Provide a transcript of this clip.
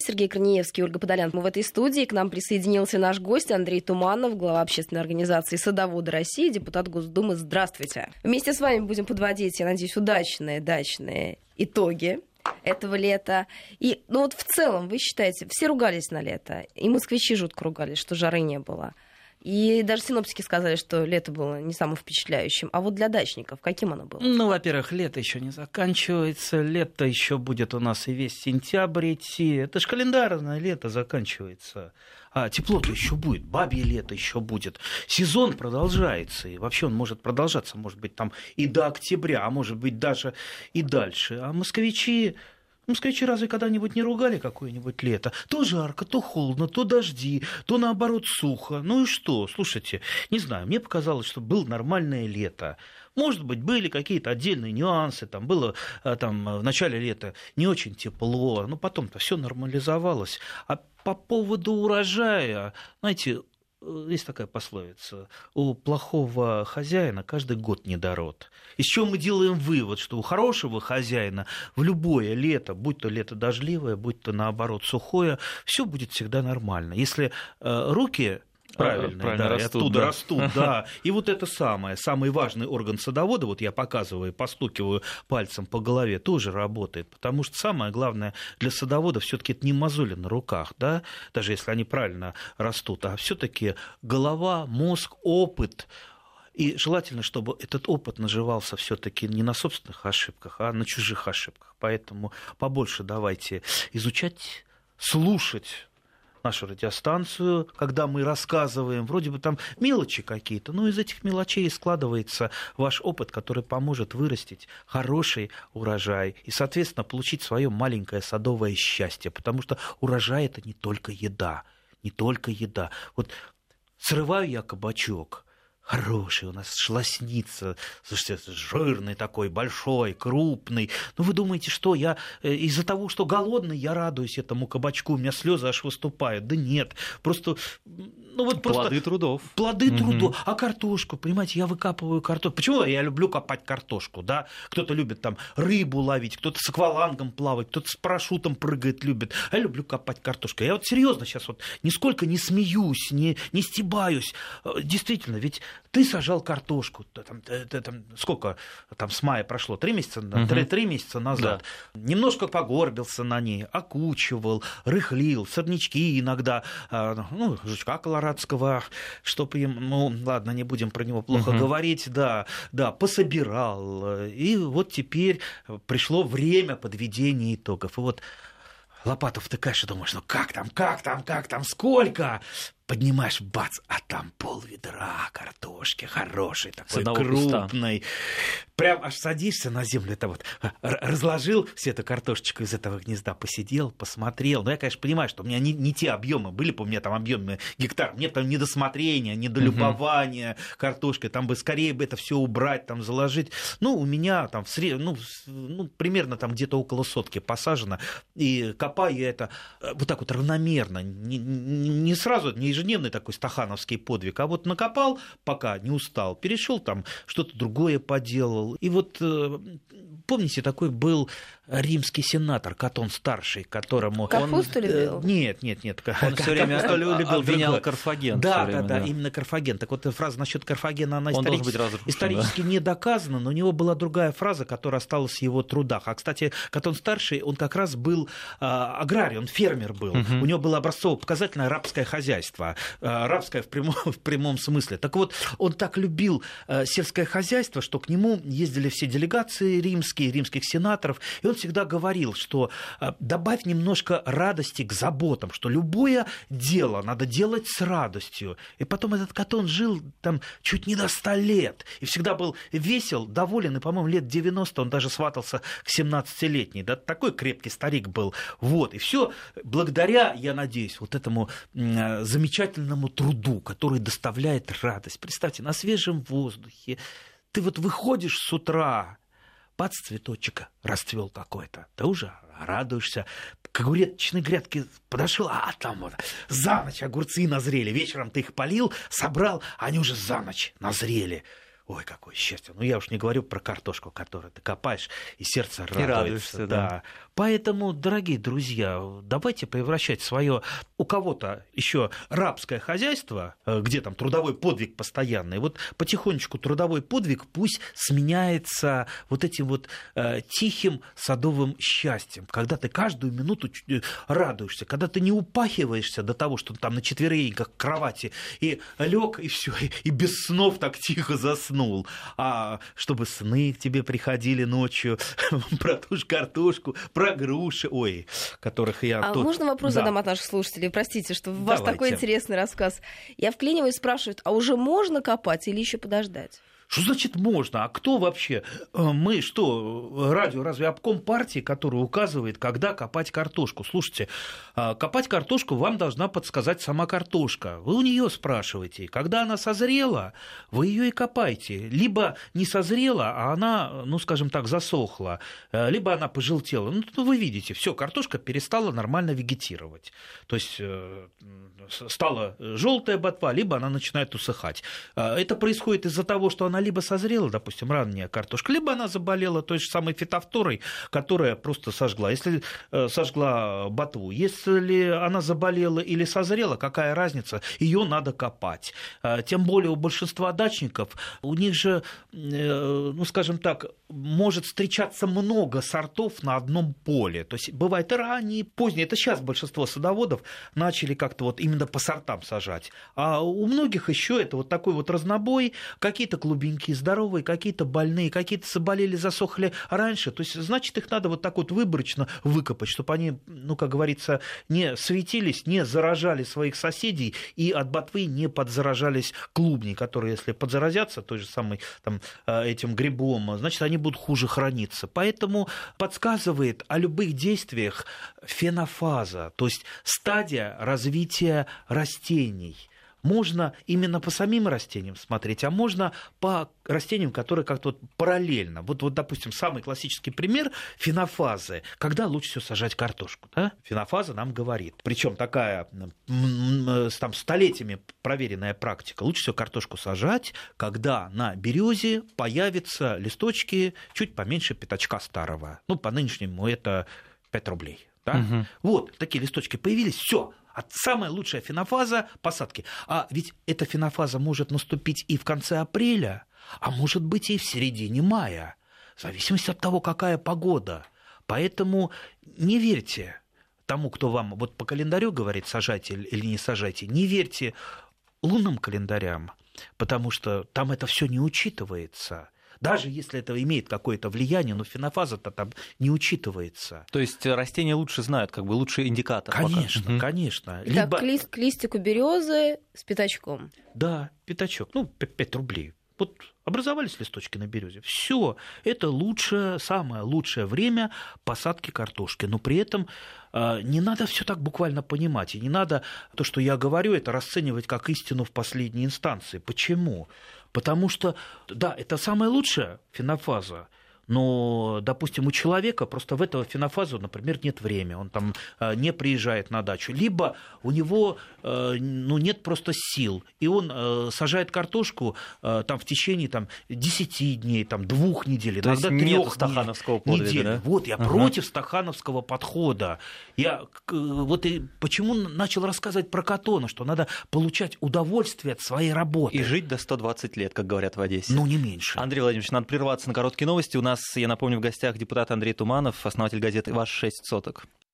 Сергей Корнеевский, Ольга Подолян. Мы в этой студии. К нам присоединился наш гость Андрей Туманов, глава общественной организации «Садоводы России», депутат Госдумы. Здравствуйте. Вместе с вами будем подводить, я надеюсь, удачные дачные итоги этого лета. И, ну вот в целом, вы считаете, все ругались на лето, и москвичи жутко ругались, что жары не было. И даже синоптики сказали, что лето было не самым впечатляющим. А вот для дачников каким оно было? Ну, во-первых, лето еще не заканчивается. Лето еще будет у нас и весь сентябрь идти. Это же календарное лето заканчивается. А тепло-то еще будет, бабье лето еще будет. Сезон продолжается, и вообще он может продолжаться, может быть, там и до октября, а может быть, даже и дальше. А москвичи Москвичи ну, разве когда-нибудь не ругали какое-нибудь лето? То жарко, то холодно, то дожди, то наоборот сухо. Ну и что? Слушайте, не знаю, мне показалось, что было нормальное лето. Может быть, были какие-то отдельные нюансы, там было э, там, в начале лета не очень тепло, но потом-то все нормализовалось. А по поводу урожая, знаете, Э, есть такая пословица, у плохого хозяина каждый год недород. Из чего мы делаем вывод, что у хорошего хозяина в любое лето, будь то лето дождливое, будь то наоборот сухое, все будет всегда нормально. Если э, руки правильные, Правильно да, растут, и оттуда да. растут, да. И вот это самое, самый важный орган садовода, вот я показываю, постукиваю пальцем по голове, тоже работает, потому что самое главное для садовода все-таки это не мозоли на руках, да, даже если они правильно растут, а все-таки голова, мозг, опыт, и желательно, чтобы этот опыт наживался все-таки не на собственных ошибках, а на чужих ошибках. Поэтому побольше давайте изучать, слушать нашу радиостанцию, когда мы рассказываем, вроде бы там мелочи какие-то, но из этих мелочей складывается ваш опыт, который поможет вырастить хороший урожай и, соответственно, получить свое маленькое садовое счастье, потому что урожай это не только еда, не только еда. Вот срываю я кабачок, Хороший у нас шлосница, слушайте, жирный такой, большой, крупный. Ну, вы думаете, что я э, из-за того, что голодный, я радуюсь этому кабачку, у меня слезы аж выступают. Да нет, просто... Ну, вот просто плоды трудов. Плоды угу. трудов. А картошку, понимаете, я выкапываю картошку. Почему я люблю копать картошку, да? Кто-то любит там рыбу ловить, кто-то с аквалангом плавать, кто-то с парашютом прыгает любит. А я люблю копать картошку. Я вот серьезно сейчас вот нисколько не смеюсь, не, не стебаюсь. Э, действительно, ведь ты сажал картошку, там, ты, там, сколько там с мая прошло, три месяца, угу. три, три месяца назад, да. немножко погорбился на ней, окучивал, рыхлил, сорнячки иногда, а, ну, жучка колорадского, чтобы им, ну, ладно, не будем про него плохо угу. говорить, да, да, пособирал, и вот теперь пришло время подведения итогов, и вот лопату втыкаешь и думаешь, ну как там, как там, как там, сколько? поднимаешь, бац, а там пол ведра картошки хорошей, такой крупной. Куста. Прям аж садишься на землю, это вот разложил все эту картошечку из этого гнезда, посидел, посмотрел. Но я, конечно, понимаю, что у меня не, не те объемы были бы у меня там объемы гектар, мне там недосмотрения, недолюбования угу. картошкой, там бы скорее бы это все убрать, там заложить. Ну, у меня там в сред... ну, ну, примерно там где-то около сотки посажено, и копаю это э, вот так вот равномерно, не, не сразу, не ежедневный такой стахановский подвиг, а вот накопал, пока не устал, перешел там, что-то другое поделал. И вот э, помните, такой был римский сенатор Катон старший, которому Капусту он... Э, любил? Нет, нет, нет. Он все время любил обвинял Карфаген. Да, да, да, именно Карфаген. Так вот фраза насчет Карфагена, она исторически не доказана, но у него была другая фраза, которая осталась в его трудах. А, кстати, Катон старший, он как раз был а, аграрий, он фермер был. У него было образцово-показательное рабское хозяйство, а, рабское в прямом, в прямом смысле. Так вот, он так любил а, сельское хозяйство, что к нему ездили все делегации римские, римских сенаторов, и он всегда говорил, что э, добавь немножко радости к заботам, что любое дело надо делать с радостью. И потом этот Катон жил там чуть не до 100 лет, и всегда был весел, доволен, и, по-моему, лет 90 он даже сватался к 17-летней. Да, такой крепкий старик был. Вот, и все благодаря, я надеюсь, вот этому э, замечательному труду, который доставляет радость. Представьте, на свежем воздухе, ты вот выходишь с утра, бац, цветочек расцвел какой-то. Ты уже радуешься. К огуречной грядке подошел, а там вот за ночь огурцы назрели. Вечером ты их полил, собрал, они уже за ночь назрели. Ой, какое счастье. Ну, я уж не говорю про картошку, которую ты копаешь, и сердце радуется. И радуешься, да. да. Поэтому, дорогие друзья, давайте превращать свое у кого-то еще рабское хозяйство, э, где там трудовой подвиг постоянный, вот потихонечку трудовой подвиг пусть сменяется вот этим вот э, тихим садовым счастьем, когда ты каждую минуту э, радуешься, когда ты не упахиваешься до того, что там на четвереньках кровати и лег и все, и без снов так тихо заснул, а чтобы сны к тебе приходили ночью про ту же картошку, про груши, ой, которых я... А тут... можно вопрос да. задам от наших слушателей? Простите, что у вас такой интересный рассказ. Я вклиниваюсь, спрашивают, а уже можно копать или еще подождать? Что значит можно? А кто вообще? Э, мы что, радио разве обком партии, который указывает, когда копать картошку? Слушайте, а, копать картошку вам должна подсказать сама картошка. Вы у нее спрашиваете. Когда она созрела, вы ее и копайте. Либо не созрела, а она, ну, скажем так, засохла. Э, либо она пожелтела. Ну, вы видите, все, картошка перестала нормально вегетировать. То есть э, стала желтая ботва, либо она начинает усыхать. Это происходит из-за того, что она она либо созрела, допустим, ранняя картошка, либо она заболела той же самой фитофторой, которая просто сожгла. Если э, сожгла ботву, если она заболела или созрела, какая разница? Ее надо копать. Э, тем более у большинства дачников, у них же, э, ну, скажем так, может встречаться много сортов на одном поле. То есть бывает и ранние, и поздние. Это сейчас большинство садоводов начали как-то вот именно по сортам сажать. А у многих еще это вот такой вот разнобой, какие-то клубники слабенькие, здоровые, какие-то больные, какие-то заболели, засохли раньше. То есть, значит, их надо вот так вот выборочно выкопать, чтобы они, ну, как говорится, не светились, не заражали своих соседей и от ботвы не подзаражались клубни, которые, если подзаразятся той же самой там, э, этим грибом, значит, они будут хуже храниться. Поэтому подсказывает о любых действиях фенофаза, то есть стадия развития растений – можно именно по самим растениям смотреть, а можно по растениям, которые как-то вот параллельно. Вот, вот, допустим, самый классический пример фенофазы. Когда лучше всего сажать картошку? Да? Фенофаза нам говорит. Причем такая там, столетиями проверенная практика. Лучше всего картошку сажать, когда на березе появятся листочки чуть поменьше пятачка старого. Ну, по нынешнему это 5 рублей. Да? Угу. Вот, такие листочки появились, все, самая лучшая фенофаза посадки. А ведь эта фенофаза может наступить и в конце апреля, а может быть и в середине мая, в зависимости от того, какая погода. Поэтому не верьте тому, кто вам вот по календарю говорит, сажайте или не сажайте, не верьте лунным календарям, потому что там это все не учитывается. Даже если это имеет какое-то влияние, но фенофаза-то там не учитывается. То есть растения лучше знают, как бы лучше индикатор. Конечно, пока. конечно. Итак, Либо... к, лист, к листику березы с пятачком. Да, пятачок. Ну, 5 рублей. Вот образовались листочки на березе. Все, это лучшее, самое лучшее время посадки картошки. Но при этом э, не надо все так буквально понимать. И не надо то, что я говорю, это расценивать как истину в последней инстанции. Почему? Потому что, да, это самая лучшая фенофаза, но, допустим, у человека просто в этого фенофазу, например, нет времени, он там э, не приезжает на дачу, либо у него э, ну, нет просто сил, и он э, сажает картошку там в течение там, 10 дней, там, двух недель, То иногда трех стахановского подвига, недель. Да? Вот, я ага. против стахановского подхода. Я вот и почему начал рассказывать про Катона, что надо получать удовольствие от своей работы. И жить до 120 лет, как говорят в Одессе. Ну, не меньше. Андрей Владимирович, надо прерваться на короткие новости. У нас нас, я напомню, в гостях депутат Андрей Туманов, основатель газеты «Ваш шесть соток».